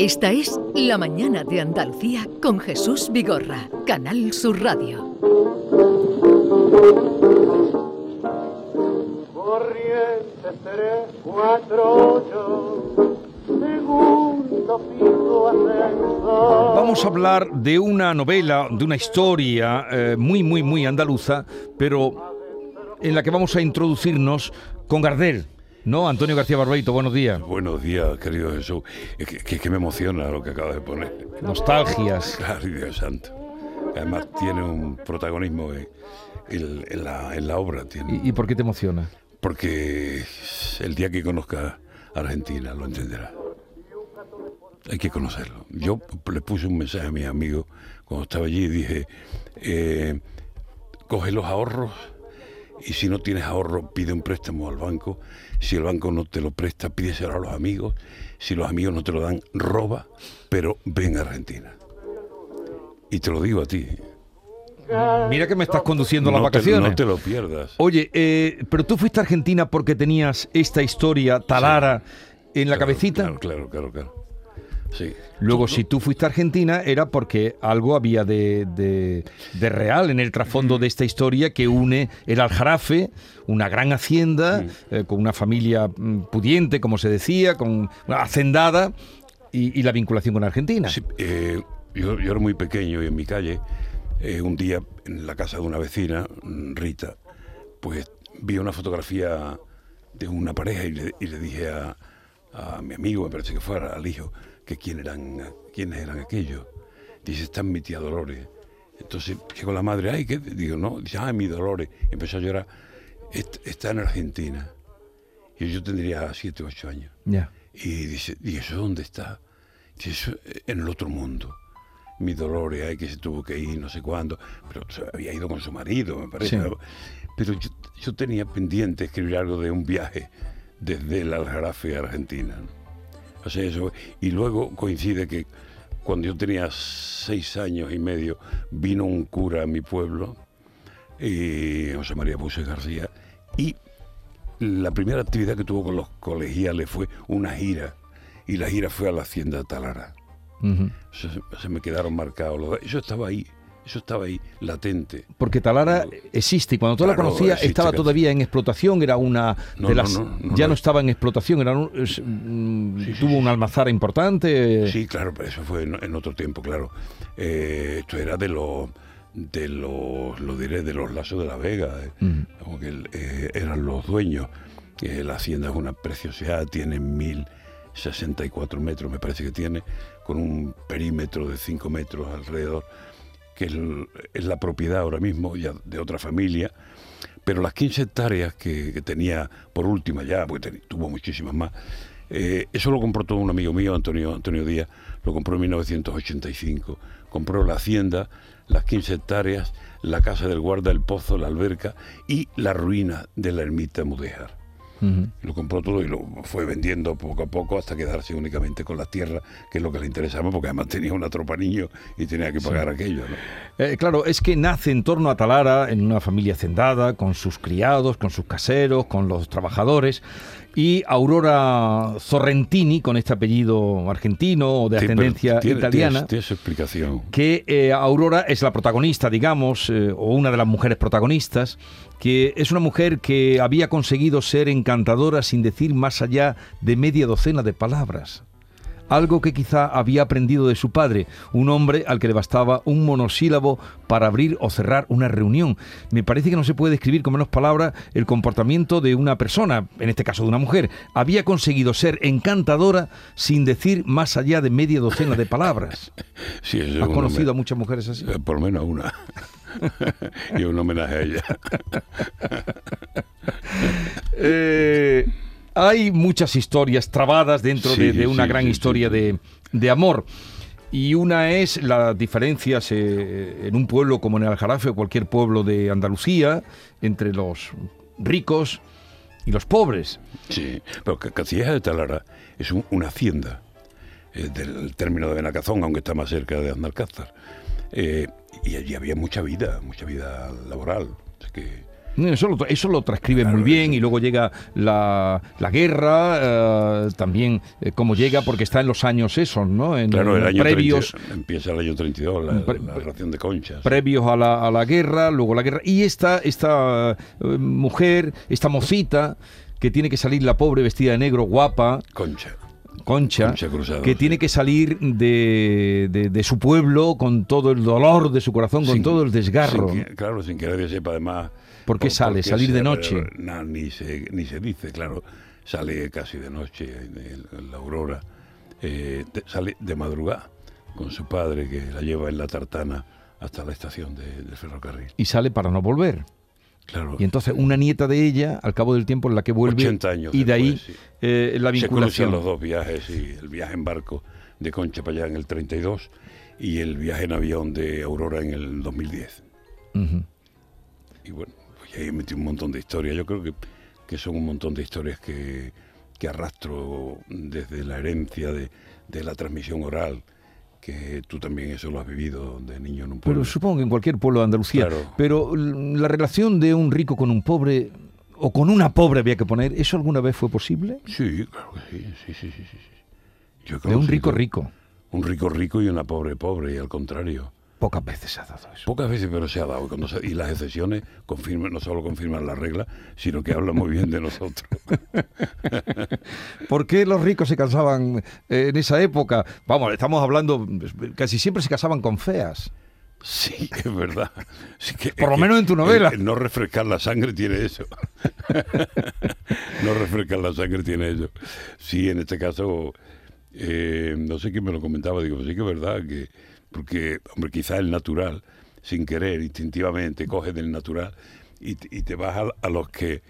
Esta es La Mañana de Andalucía con Jesús Vigorra, Canal Sur Radio. Corrientes 3, 4, 8, segundo piso ascenso. Vamos a hablar de una novela, de una historia eh, muy, muy, muy andaluza, pero en la que vamos a introducirnos con Gardel. ¿No? Antonio García Barbeito, buenos días. Buenos días, querido Jesús. Es que, que- que me emociona lo que acabas de poner. Nostalgias. Claro, Dios santo. Además tiene un protagonismo en, en- en la, en la obra. Tiene, ¿Y, y por qué te emociona? porque el día que conozca Argentina lo entenderá. Hay que conocerlo. Yo le puse un mensaje a mis amigos cuando estaba allí y dije, eh, coge los ahorros y si no tienes ahorro pide un préstamo al banco. Si el banco no te lo presta, pídeselo a los amigos. Si los amigos no te lo dan, roba, pero ven a Argentina. Y te lo digo a ti. Mira que me estás conduciendo a las no, te, vacaciones. no te lo pierdas. Oye, eh, pero tú fuiste a Argentina porque tenías esta historia, Talara, en la Claro, cabecita. Claro, claro, claro. claro. Sí. Luego, si tú fuiste a Argentina, era porque algo había de, de- de real en el trasfondo de esta historia que une el Aljarafe, una gran hacienda, eh, con una familia mm, pudiente, como se decía, con una hacendada, y, y la vinculación con Argentina. Sí, eh, yo, yo era muy pequeño y en mi calle, eh, un día en la casa de una vecina, mm, Rita, pues vi una fotografía de una pareja y le, y le dije a, a mi amigo, me parece que fuera, al hijo, que quién eran, quiénes eran aquellos. Dice, está mi tía Dolores. Entonces llegó la madre, ay, ¿qué? Digo, no, dice, ay, mi Dolores. Empezó a llorar. "Est- Está en Argentina. Y yo tendría siete o ocho años. Ya. Y dice, ¿y eso dónde está? Dice, eso en el otro mundo. Mi Dolores, ay, que se tuvo que ir, no sé cuándo. Pero se había ido con su marido, me parece. Sí. Pero yo, yo tenía pendiente escribir algo de un viaje desde el Aljarafe a Argentina. ¿no? Eso. Y luego coincide que cuando yo tenía seis años y medio, vino un cura a mi pueblo, y José María Buses García, y la primera actividad que tuvo con los colegiales fue una gira, y la gira fue a la hacienda de Talara. Se, se me quedaron marcados los Eso estaba ahí, eso estaba ahí, latente. Porque Talara existe y cuando tú la conocías estaba todavía en explotación, era una No, de no, las no, no, ya no. estaba en explotación, era un- es- mm, Sí, sí, tuvo sí. una almazara importante. Sí, claro, pero eso fue en, en otro tiempo, claro. Eh, esto era de los, de los, lo diré, de los lazos de la Vega, eh, Mm. como que eh, eran los dueños. Eh, la hacienda es una preciosidad, tiene 1064 metros, me parece que tiene, con un perímetro de 5 metros alrededor, que es, la propiedad ahora mismo ya de otra familia. Pero las 15 hectáreas que, tenía por última ya, porque tuvo muchísimas más, eh, eso lo compró todo un amigo mío, Antonio, Antonio Díaz, lo compró en 1985. Compró la hacienda, las 15 hectáreas, la casa del guarda, el pozo, la alberca y la ruina de la ermita Lo compró todo y lo fue vendiendo poco a poco hasta quedarse únicamente con las tierras, que es lo que le interesaba, porque además tenía una tropa de niños y tenía que pagar aquello. ¿no? Eh, claro, es que nace en torno a Talara, en una familia hacendada, con sus criados, con sus caseros, con los trabajadores. Y Aurora Sorrentini, con este apellido argentino o de ascendencia italiana. Tiene, tiene su explicación. que eh, Aurora es la protagonista, digamos, eh, o una de las mujeres protagonistas, que es una mujer que había conseguido ser encantadora sin decir más allá de media docena de palabras. Algo que quizá había aprendido de su padre, un hombre al que le bastaba un monosílabo para abrir o cerrar una reunión. Me parece que no se puede describir con menos palabras el comportamiento de una persona, en este caso de una mujer. Había conseguido ser encantadora sin decir más allá de media docena de palabras. Sí, eso es ¿Has un conocido a muchas mujeres así? eh, Por lo menos una. y un homenaje a ella. Eh, hay muchas historias trabadas dentro de, Sí, de una sí, gran sí, historia de, de amor. Y una es las diferencias eh, en un pueblo como en el Aljarafe o cualquier pueblo de Andalucía entre los ricos y los pobres. Sí, pero Ca- Castilleja de Talara es un- una hacienda eh, del término de Benacazón, aunque está más cerca de Andalcázar. Eh, y allí había mucha vida, mucha vida laboral. O sea que Eso lo, eso lo transcribe Claro, muy bien y luego llega la, la guerra, eh, también eh, cómo llega, porque está en los años esos, ¿no? En, Claro, el año previos, 30, empieza el año 32, la, Pre- la ración de conchas. previos a la, a la guerra, luego la guerra. Y esta, esta eh, mujer, esta mocita, que tiene que salir la pobre vestida de negro, guapa, Concha. Concha, Concha Cruzado, que sí. tiene que salir de, de- de su pueblo con todo el dolor de su corazón, con Sin- todo el desgarro. sin que- claro, sin que nadie sepa además. ¿Por qué sale? ¿Salir de se- noche? na- ni, se, ni se dice, claro. Sale casi de noche, en, la aurora. eh, de- sale de madrugada con su padre que la lleva en la tartana hasta la estación de- del ferrocarril. Y sale para no volver. Claro. Y entonces una nieta de ella, al cabo del tiempo en la que vuelve, 80 años y de ahí después, sí. eh, la Se cruzan vinculación. los dos viajes, y el viaje en barco de Concha para allá en el 32 y el viaje en avión de Aurora en el 2010. Ujú. Y bueno, pues ahí metí un montón de historias. Yo creo que, que son un montón de historias que, que arrastro desde la herencia de, de la transmisión oral, que tú también eso lo has vivido de niño en un pueblo. Pero supongo que en cualquier pueblo de Andalucía. Claro. Pero la relación de un rico con un pobre, o con una pobre había que poner, ¿eso alguna vez fue posible? Sí, claro que sí, sí, sí, sí, sí. Yo De un rico rico. Un rico rico y una pobre pobre, y al contrario. Pocas veces se ha dado eso. Pocas veces, pero se ha dado. Y, cuando se- y las excepciones confirman, no solo confirman la regla, sino que hablan muy bien de nosotros. ¿Por qué los ricos se casaban eh, en esa época? Vamos, estamos hablando, casi siempre se casaban con feas. Sí, es verdad. Sí que- Por lo que menos en tu novela. el- el no refrescar la sangre tiene eso. no refrescar la sangre tiene eso. Sí, en este caso, eh, no sé quién me lo comentaba, digo, pues sí que es verdad que, porque, hombre, quizás el natural, sin querer, instintivamente, coges del natural y, te- y te vas a, a los que,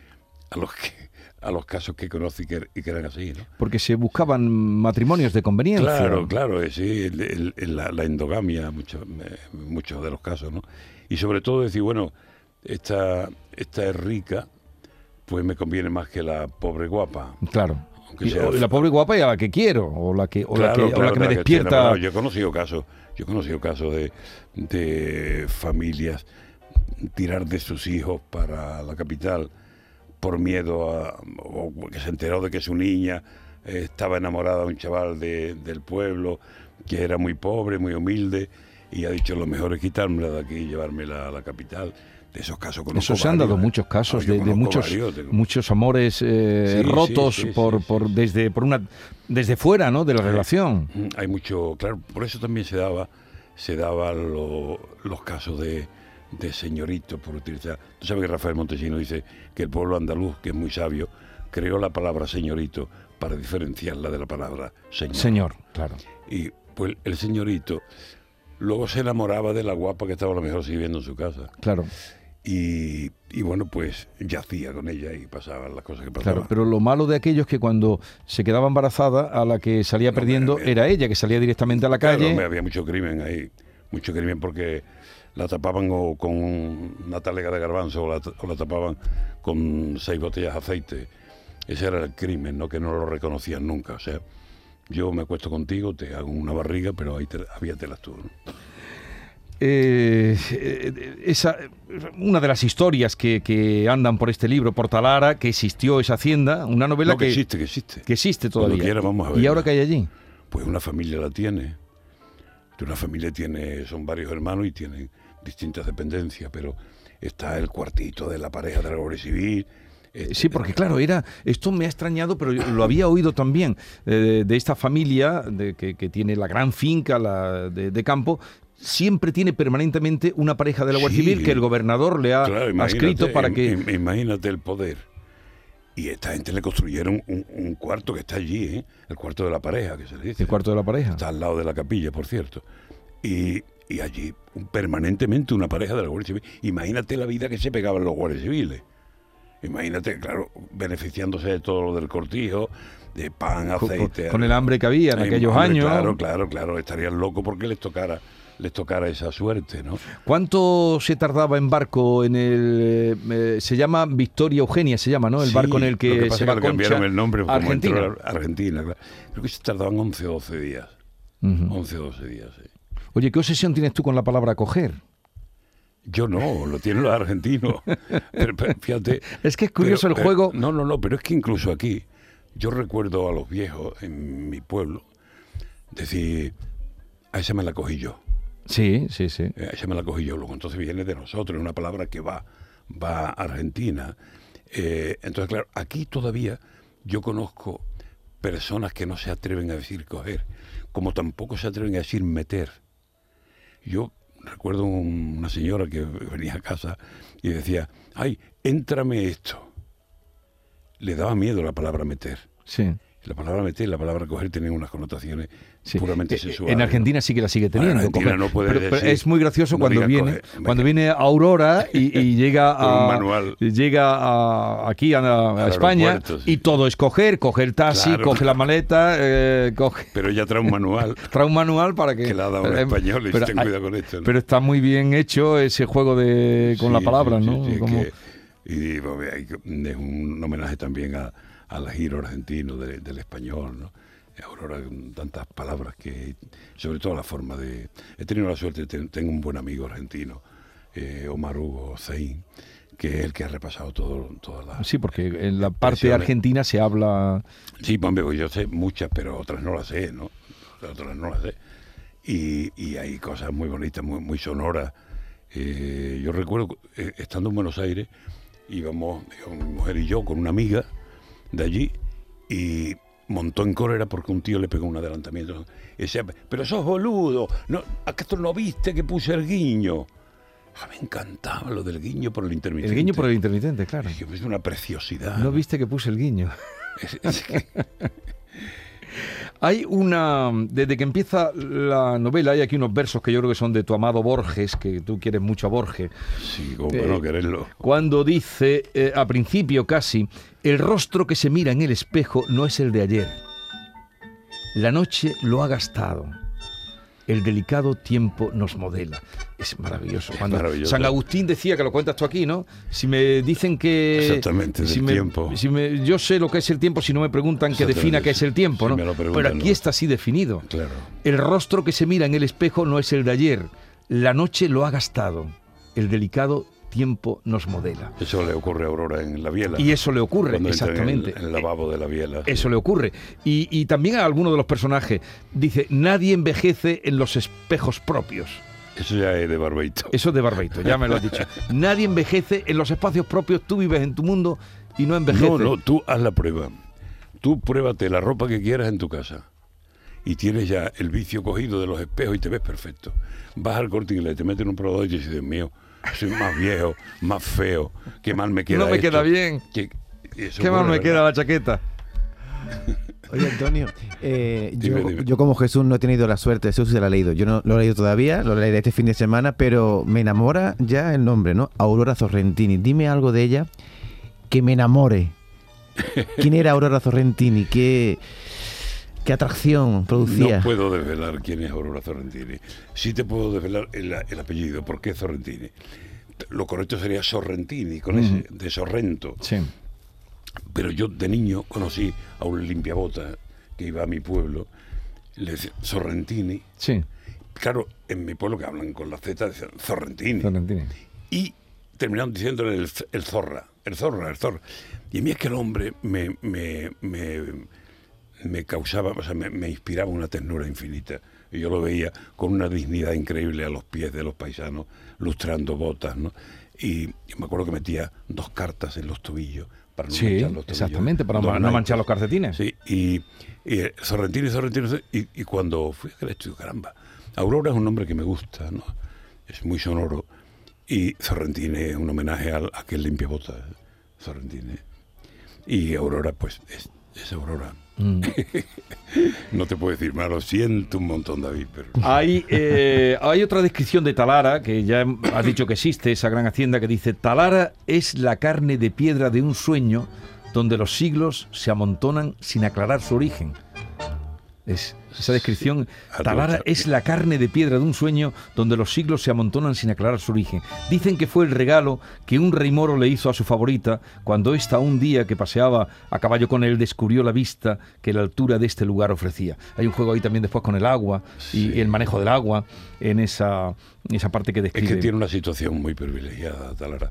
a los que, a los casos que conocí que, y que eran así, ¿no? Porque se buscaban matrimonios de conveniencia. Claro, claro, eh, sí, el- el- el- la, la endogamia, muchos muchos de los casos, ¿no? Y sobre todo decir, bueno, esta, esta es rica, pues me conviene más que la pobre guapa. Claro. La pobre guapa y a la que quiero, o la que, o la que, o la que me despierta. Yo he conocido casos, yo he conocido casos de, de familias tirar de sus hijos para la capital por miedo a o que se enteró de que su niña eh, estaba enamorada de un chaval de- del pueblo que era muy pobre, muy humilde y ha dicho lo mejor es quitármela de aquí y llevármela a la capital. De esos casos conozco Eso se han dado varios, ¿eh? muchos casos Ah, yo de, muchos varios, tengo- muchos amores eh, Sí, rotos sí, sí, por, por desde por una desde fuera, ¿no? De la relación. Hay mucho, claro, por eso también se daba, se daban lo- los casos de, de señorito, por utilizar. Tú sabes que Rafael Montesino dice que el pueblo andaluz, que es muy sabio, creó la palabra señorito para diferenciarla de la palabra señor. Señor, claro. Y pues el señorito luego se enamoraba de la guapa que estaba a lo mejor sirviendo en su casa. Claro, Y, y bueno, pues yacía con ella y pasaban las cosas que pasaban. claro. Pero lo malo de aquello es que cuando se quedaba embarazada, a la que salía No, perdiendo era ella, que salía directamente a la Claro, calle. había mucho crimen ahí, mucho crimen porque la tapaban o con una talega de garbanzo o la, o la tapaban con seis botellas de aceite. Ese era el crimen, ¿no? Que no lo reconocían nunca. O sea, yo me acuesto contigo, te hago una barriga, pero ahí te, avíatelas tú. ¿no? Eh, eh, esa, una de las historias que, que andan por este libro, por Talara, que existió esa hacienda, una novela No, que existe, que existe. que existe todavía. quiera vamos a ¿Y ahora que hay allí? Pues una familia la tiene. Una familia tiene, son varios hermanos y tienen distintas dependencias, pero está el cuartito de la pareja de la Guardia Civil. este, Sí, porque claro, era esto me ha extrañado, pero lo había oído también eh, de esta familia de, que, que tiene la gran finca la, de, de campo. Siempre tiene permanentemente una pareja de la Guardia Sí. Civil que el gobernador le ha Claro, ha escrito para que... im- imagínate el poder. Y esta gente le construyeron un, un cuarto que está allí, ¿eh? el cuarto de la pareja, que se le dice. El cuarto de la pareja. Está al lado de la capilla, por cierto. Y, y allí permanentemente una pareja de la Guardia Civil. Imagínate la vida que se pegaban los guardias civiles. Imagínate, claro, beneficiándose de todo lo del cortijo, de pan, aceite. con el hambre que había en aquellos años. Claro, claro, claro. Estarían locos porque les tocara, les tocara esa suerte, ¿no? ¿Cuánto se tardaba en barco en el... eh, se llama Victoria Eugenia, se llama, ¿no? El Sí, barco en el lo que, pasa se va que cambiaron el nombre a Argentina. entró a Argentina, claro. Creo que se tardaban 11 o 12 días. Ujú. 11 o 12 días, sí. Oye, ¿qué obsesión tienes tú con la palabra coger? Yo no, lo tienen los argentinos. Pero, pero fíjate. Es que es curioso pero- el juego. No, no, no, pero es que incluso aquí, yo recuerdo a los viejos en mi pueblo decir, a esa me la cogí yo. Sí, sí, sí. Eh, Esa me la cogí yo, luego entonces viene de nosotros, es una palabra que va, va a Argentina. Eh, entonces, claro, aquí todavía yo conozco personas que no se atreven a decir coger, como tampoco se atreven a decir meter. Yo recuerdo un- una señora que venía a casa y decía, ay, éntrame esto. Le daba miedo la palabra meter. sí. La palabra meter y la palabra coger tienen unas connotaciones Sí. puramente Eh, sexuales. En. Argentina sí que la sigue teniendo. Argentina no pero, es muy gracioso no cuando viene cuando viene Aurora y, y llega a manual. llega a- aquí a, a España sí. y todo es coger, coger taxi, Claro. coge la maleta, eh, coge Pero ya trae un manual trae un manual para que que le ha dado un eh, español y pero ten cuidado con esto. ¿no? Pero está muy bien hecho ese juego de con Sí, la palabra, ¿no? Como- que- y que- es un homenaje también a, al giro argentino de- del español, ¿no? Aurora, con tantas palabras que, sobre todo la forma de... He tenido la suerte, ten- tengo un buen amigo argentino, eh, Omar Hugo Zein, que es el que ha repasado todo, todas las... Sí, porque en la parte argentina se habla Sí, pues, hombre, yo sé muchas, pero otras no las sé, ¿no? Otras no las sé. Y, y hay cosas muy bonitas, muy, muy sonoras. Eh, yo recuerdo, eh, estando en Buenos Aires, íbamos, mi mujer y yo con una amiga de allí y montó en cólera porque un tío le pegó un adelantamiento. Y decía, pero sos boludo, ¿no, ¿acaso no viste que puse el guiño? Ah, me encantaba lo del guiño por el intermitente. el guiño por el intermitente, claro. Es una preciosidad. No viste que puse el guiño. Es- es que- Hay una. Desde que empieza la novela, hay aquí unos versos que yo creo que son de tu amado Borges, que tú quieres mucho a Borges. sí, como Eh, no quererlo. Cuando dice, eh, a principio casi, el rostro que se mira en el espejo no es el de ayer. La noche lo ha gastado. El delicado tiempo nos modela. Es maravilloso. Cuando maravilloso. San Agustín decía, que lo cuentas tú aquí, ¿no? Si me dicen que... Exactamente, del si me- tiempo. si me- yo sé lo que es el tiempo si no me preguntan que defina qué es si- el tiempo, si ¿no? me lo preguntan, Pero aquí no. está así definido. Claro. El rostro que se mira en el espejo no es el de ayer. La noche lo ha gastado. El delicado tiempo nos modela. Eso le ocurre a Aurora en la biela. Y eso le ocurre, Cuando entra en el- exactamente. En el, lavabo de la biela. Eso le ocurre. Y, y también a alguno de los personajes. Dice, nadie envejece en los espejos propios. Eso ya es de Barbeito. Eso es de Barbeito, ya me lo has dicho. Nadie envejece en los espacios propios. Tú vives en tu mundo y no envejeces. No, no, tú haz la prueba. Tú pruébate la ropa que quieras en tu casa. Y tienes ya el vicio cogido de los espejos y te ves perfecto. Vas al corte inglés, te metes en un probador y dices, Dios mío, soy más viejo, más feo, qué mal me queda No me esto". queda bien. Eso Qué mal me ¿verdad? queda la chaqueta. Oye, Antonio, eh, yo, Dime, yo como Jesús no he tenido la suerte, Jesús se la ha leído. Yo no lo he leído todavía, lo leeré este fin de semana, pero me enamora ya el nombre, ¿no? Aurora Sorrentini. Dime algo de ella que me enamore. ¿Quién era Aurora Sorrentini? ¿Qué, qué atracción producía? No puedo desvelar quién es Aurora Sorrentini. Sí te puedo desvelar el, el apellido. ¿Por qué Sorrentini? Lo correcto sería Sorrentini, con ese, de Sorrento. Sí. Pero yo de niño conocí a un limpiabota que iba a mi pueblo, le decía Sorrentini. Sí. Claro, en mi pueblo que hablan con la Z decían Sorrentini. Sorrentini. Y terminaron diciéndole el, el zorra, el zorra, el zorra. Y a mí es que el hombre me, me, me, me causaba, o sea, me, me inspiraba una ternura infinita. Y yo lo veía con una dignidad increíble a los pies de los paisanos, lustrando botas, ¿no? Y me acuerdo que metía dos cartas en los tobillos para no Sí, manchar los tobillos. exactamente, para no naipes. manchar los calcetines. Sí, y, y eh, Sorrentino, Sorrentino, y, y cuando fui a estudio, caramba, Aurora es un nombre que me gusta, ¿no? Es muy sonoro. Y Sorrentine es un homenaje al- a aquel limpiabotas, Sorrentine. Y Aurora, pues, es, es Aurora. Mm. No te puedo decir más, lo siento un montón, David, pero... Hay, eh, hay otra descripción de Talara, que ya has dicho que existe, esa gran hacienda, que dice, Talara es la carne de piedra de un sueño donde los siglos se amontonan sin aclarar su origen. Es, esa descripción. Talara es la carne de piedra de un sueño donde los siglos se amontonan sin aclarar su origen. Dicen que fue el regalo que un rey moro le hizo a su favorita cuando ésta un día que paseaba a caballo con él descubrió la vista que la altura de este lugar ofrecía. Hay un juego ahí también después con el agua y Sí. el manejo del agua en esa, esa parte que Es describe. que tiene una situación muy privilegiada, Talara.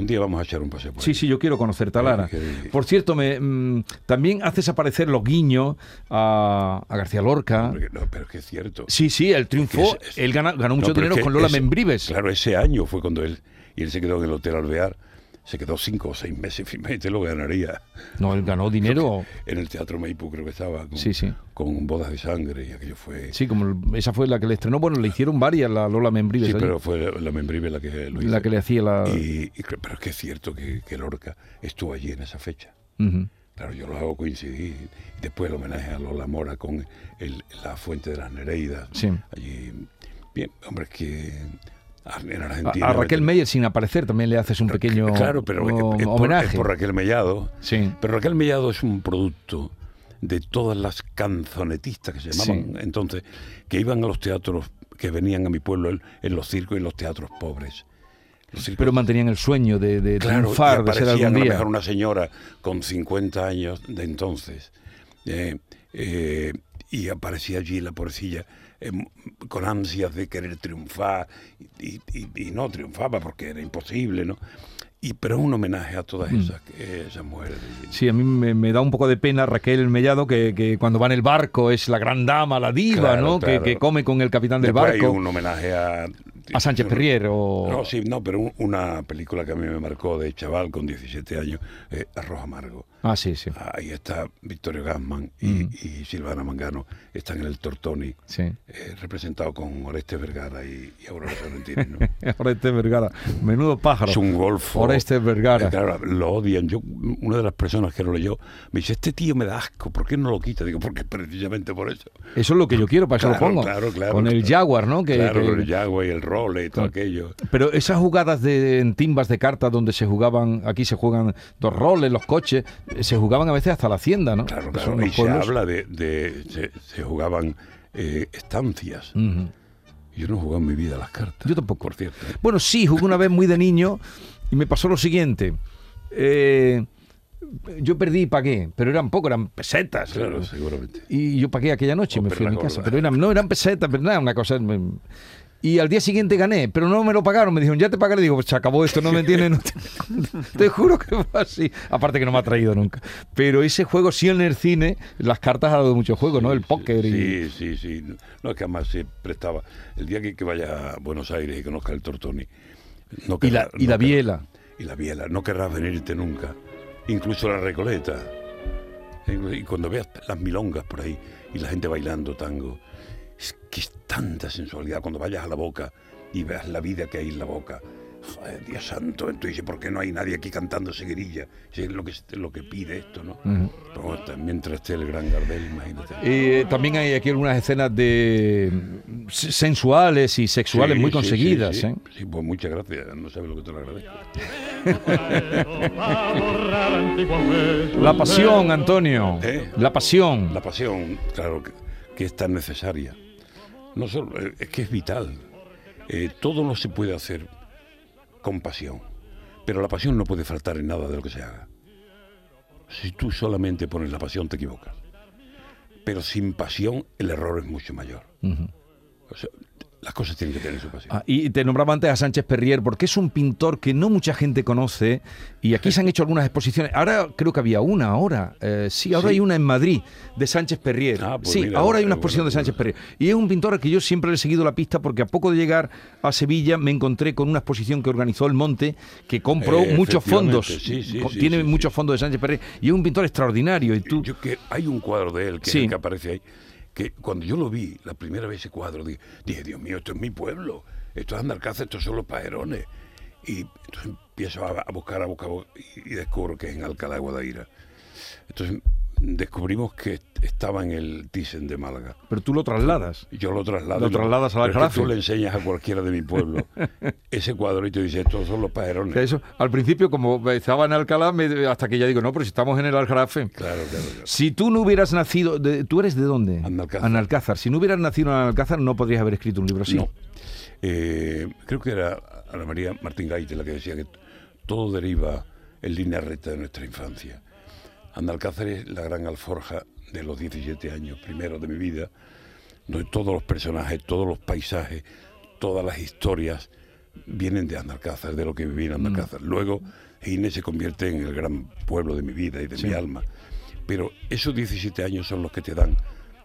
Un día vamos a echar un paseo por Sí, ahí. sí, yo quiero conocer Talara. Que- Por cierto, me, mm, también haces aparecer los guiños a, a García Lorca. No, pero es que es cierto. Sí, sí, él triunfó. Es- es- él gana- ganó mucho dinero con Lola ese- Membrives. Claro, ese año fue cuando él, y él se quedó en el Hotel Alvear, se quedó cinco o seis meses, finalmente lo ganaría. No, él ganó dinero. En el Teatro Maipú creo que estaba, con, Sí, sí. con Bodas de Sangre, y aquello fue... Sí, como esa fue la que le estrenó. Bueno, le hicieron varias, la Lola Membrives. Sí, pero fue la Membrive la que lo hizo. la que le hacía la. Y, y pero es que es cierto que, que Lorca estuvo allí en esa fecha. Claro, yo lo hago coincidir. Y después el homenaje a Lola Mora con el- la Fuente de las Nereidas. Sí. Allí. Bien, hombre, es que en A, Argentina. a Raquel Meyer, sin aparecer, también le haces un pequeño Claro, pero es- o- es, por, homenaje. es por Raquel Mellado. Sí. Pero Raquel Mellado es un producto de todas las canzonetistas que se llamaban Sí. entonces, que iban a los teatros, que venían a mi pueblo en, los circos y en los teatros pobres. Pero mantenían el sueño de, de Claro, triunfar, de ser algún a lo día. mejor una señora con 50 años de entonces. eh, eh, y aparecía allí la pobrecilla eh, con ansias de querer triunfar y, y- y no triunfaba porque era imposible, ¿no? Y, pero es un homenaje a todas esas, eh, esas mujeres. Mm. Sí, a mí me, me da un poco de pena Raquel Mellado, que, que cuando va en el barco es la gran dama, la diva, Claro, ¿no? Que- claro. Que, come con el capitán del Después hay barco. un homenaje a... A Sánchez Perrier o... No, sí, no, pero un- una película que a mí me marcó de chaval con 17 años, eh, Arroz Amargo. Ah, sí, sí. Ahí está Victorio Gassman y, y Silvana Mangano, están en el Tortoni, sí. eh, representado con Oreste Vergara y, y Aurora Sorrentini. ¿no? Oreste Vergara. Menudo pájaro. es un golfo. Oreste Vergara. Eh, claro, lo odian. Yo, una de las personas que lo leyó me dice, este tío me da asco, ¿por qué no lo quita? Digo, porque precisamente por eso. Eso es lo que yo quiero, para eso Claro, lo pongo. claro, claro, Con el. Jaguar, ¿no? Que, claro, que- el Yagüe y el role y todo aquello. Pero esas jugadas de en timbas de cartas donde se jugaban, aquí se juegan dos roles, los coches, eh, se jugaban a veces hasta la hacienda, ¿no? Claro, claro. Y se habla de... de- se, se jugaban eh, estancias. Yo no he jugado en mi vida las cartas. Yo tampoco. Por cierto. ¿eh? Bueno, sí, jugué una vez muy de niño y me pasó lo siguiente. Eh, yo perdí y pagué, pero eran poco, eran pesetas. Claro, seguramente. Y yo pagué aquella noche, Oh, me fui a mi casa. Pero eran, no eran pesetas, pero nada, una cosa. me- Y al día siguiente gané, pero no me lo pagaron. Me dijeron, ya te pagaré. Digo, pues se acabó esto, no me entienden. te juro que fue así. Aparte que no me ha traído nunca. Pero ese juego, sí en el cine, las cartas ha dado mucho juego, ¿no? El póker y. Sí, sí, sí. No, es que además se prestaba. El día que, que vaya a Buenos Aires y conozca el Tortoni. No Y la, querrá- y no la querrá- biela. Y la biela. No querrás venirte nunca. Incluso la Recoleta. Y cuando veas las milongas por ahí y la gente bailando tango, es que es tanta sensualidad. Cuando vayas a la boca y veas la vida que hay en la boca. Joder, Dios santo, entonces dice, ¿por qué no hay nadie aquí cantando seguirilla? Si es lo que, lo que pide esto, ¿no? Pero bueno, mientras esté el gran Gardel, imagínate. Eh, también hay aquí algunas escenas de sensuales y sexuales Sí, muy sí, conseguidas. Sí, sí. ¿eh? Sí, pues muchas gracias. No sabes lo que te lo agradezco. La pasión, Antonio. ¿Eh? La pasión. La pasión, claro, que, que es tan necesaria. No solo, eh, es que es vital. Eh, todo no se puede hacer con pasión. Pero la pasión no puede faltar en nada de lo que se haga. Si tú solamente pones la pasión, te equivocas. Pero sin pasión, el error es mucho mayor. O sea, las cosas tienen que tener su pasión. Ah, y te nombraba antes a Sánchez Perrier porque es un pintor que no mucha gente conoce y aquí se han hecho algunas exposiciones. Ahora creo que había una ahora. eh, sí, ahora Sí. hay una en Madrid de Sánchez Perrier. Ah, pues sí, mira, ahora hay una qué exposición de bueno, Sánchez Perrier. Y es un pintor al que yo siempre le he seguido la pista porque a poco de llegar a Sevilla me encontré con una exposición que organizó El Monte que compró Eh, muchos fondos. sí, sí, Tiene muchos fondos de Sánchez Perrier y es un pintor extraordinario. Y tú, Yo que hay un cuadro de él que, es Sí. el que aparece ahí, que cuando yo lo vi la primera vez ese cuadro, dije, dije, Dios mío, esto es mi pueblo, esto es Andarcaza, estos son los paerones. Y entonces empiezo a, buscar, a buscar, y descubro que es en Alcalá de Guadaira. Entonces descubrimos que estaba en el Thyssen de Málaga. Pero tú lo trasladas. Yo lo traslado. Lo trasladas es que Aljarafe. Tú le enseñas a cualquiera de mi pueblo ese cuadro y te dice, estos son los pajerones. Eso, al principio, como estaba en Alcalá, me- hasta que ya digo, no, pero si estamos en el Aljarafe. Claro, claro, claro. Si tú no hubieras nacido, de- ¿tú eres de dónde? Analcázar. Analcázar. Si no hubieras nacido en Analcázar, no podrías haber escrito un libro así. No. Eh, creo que era Ana María Martín Gaite la que decía que todo deriva en línea recta de nuestra infancia. Andalcázar es la gran alforja de los 17 años primeros de mi vida, donde todos los personajes, todos los paisajes, todas las historias vienen de Andalcázar, de lo que viví en Andalcázar. Luego, Inés se convierte en el gran pueblo de mi vida y de mi alma. Pero esos 17 años son los que te dan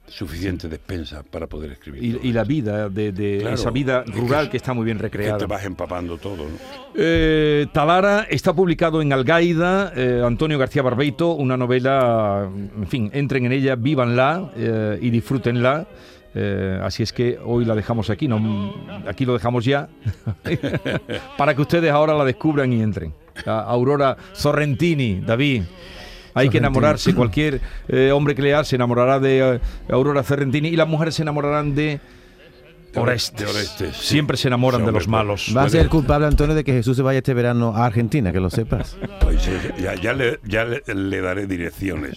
suficiente despensa para poder escribir. Y, y la vida, de, de Claro. esa vida que rural que está muy bien que recreada. te vas empapando todo, ¿no? Eh, Talara está publicado en Algaida, eh, Antonio García Barbeito, una novela, en fin, entren en ella, vívanla eh, y disfrútenla. Eh, así es que hoy la dejamos aquí, no, aquí lo dejamos ya, para que ustedes ahora la descubran y entren. A Aurora Sorrentini, David. Hay que enamorarse, cualquier eh, hombre que lea se enamorará de eh, Aurora Sorrentini y las mujeres se enamorarán de Orestes. Orestes, sí. Siempre se enamoran Sí, de los malos. Va a ser culpable, Antonio, de que Jesús se vaya este verano a Argentina, que lo sepas. Pues, sí, ya, ya le, ya le, le daré direcciones.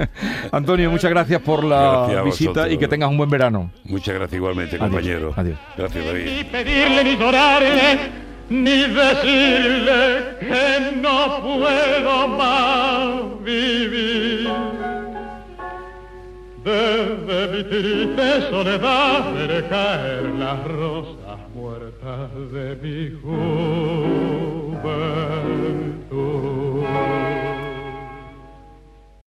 Antonio, muchas gracias por la Gracias visita vosotros. y que tengas un buen verano. Muchas gracias igualmente, compañero. adiós. Gracias, David. ni pedirle ni llorarle, ni decirle que no puedo más vivir. Desde mi triste soledad veré caer las rosas muertas de mi juventud.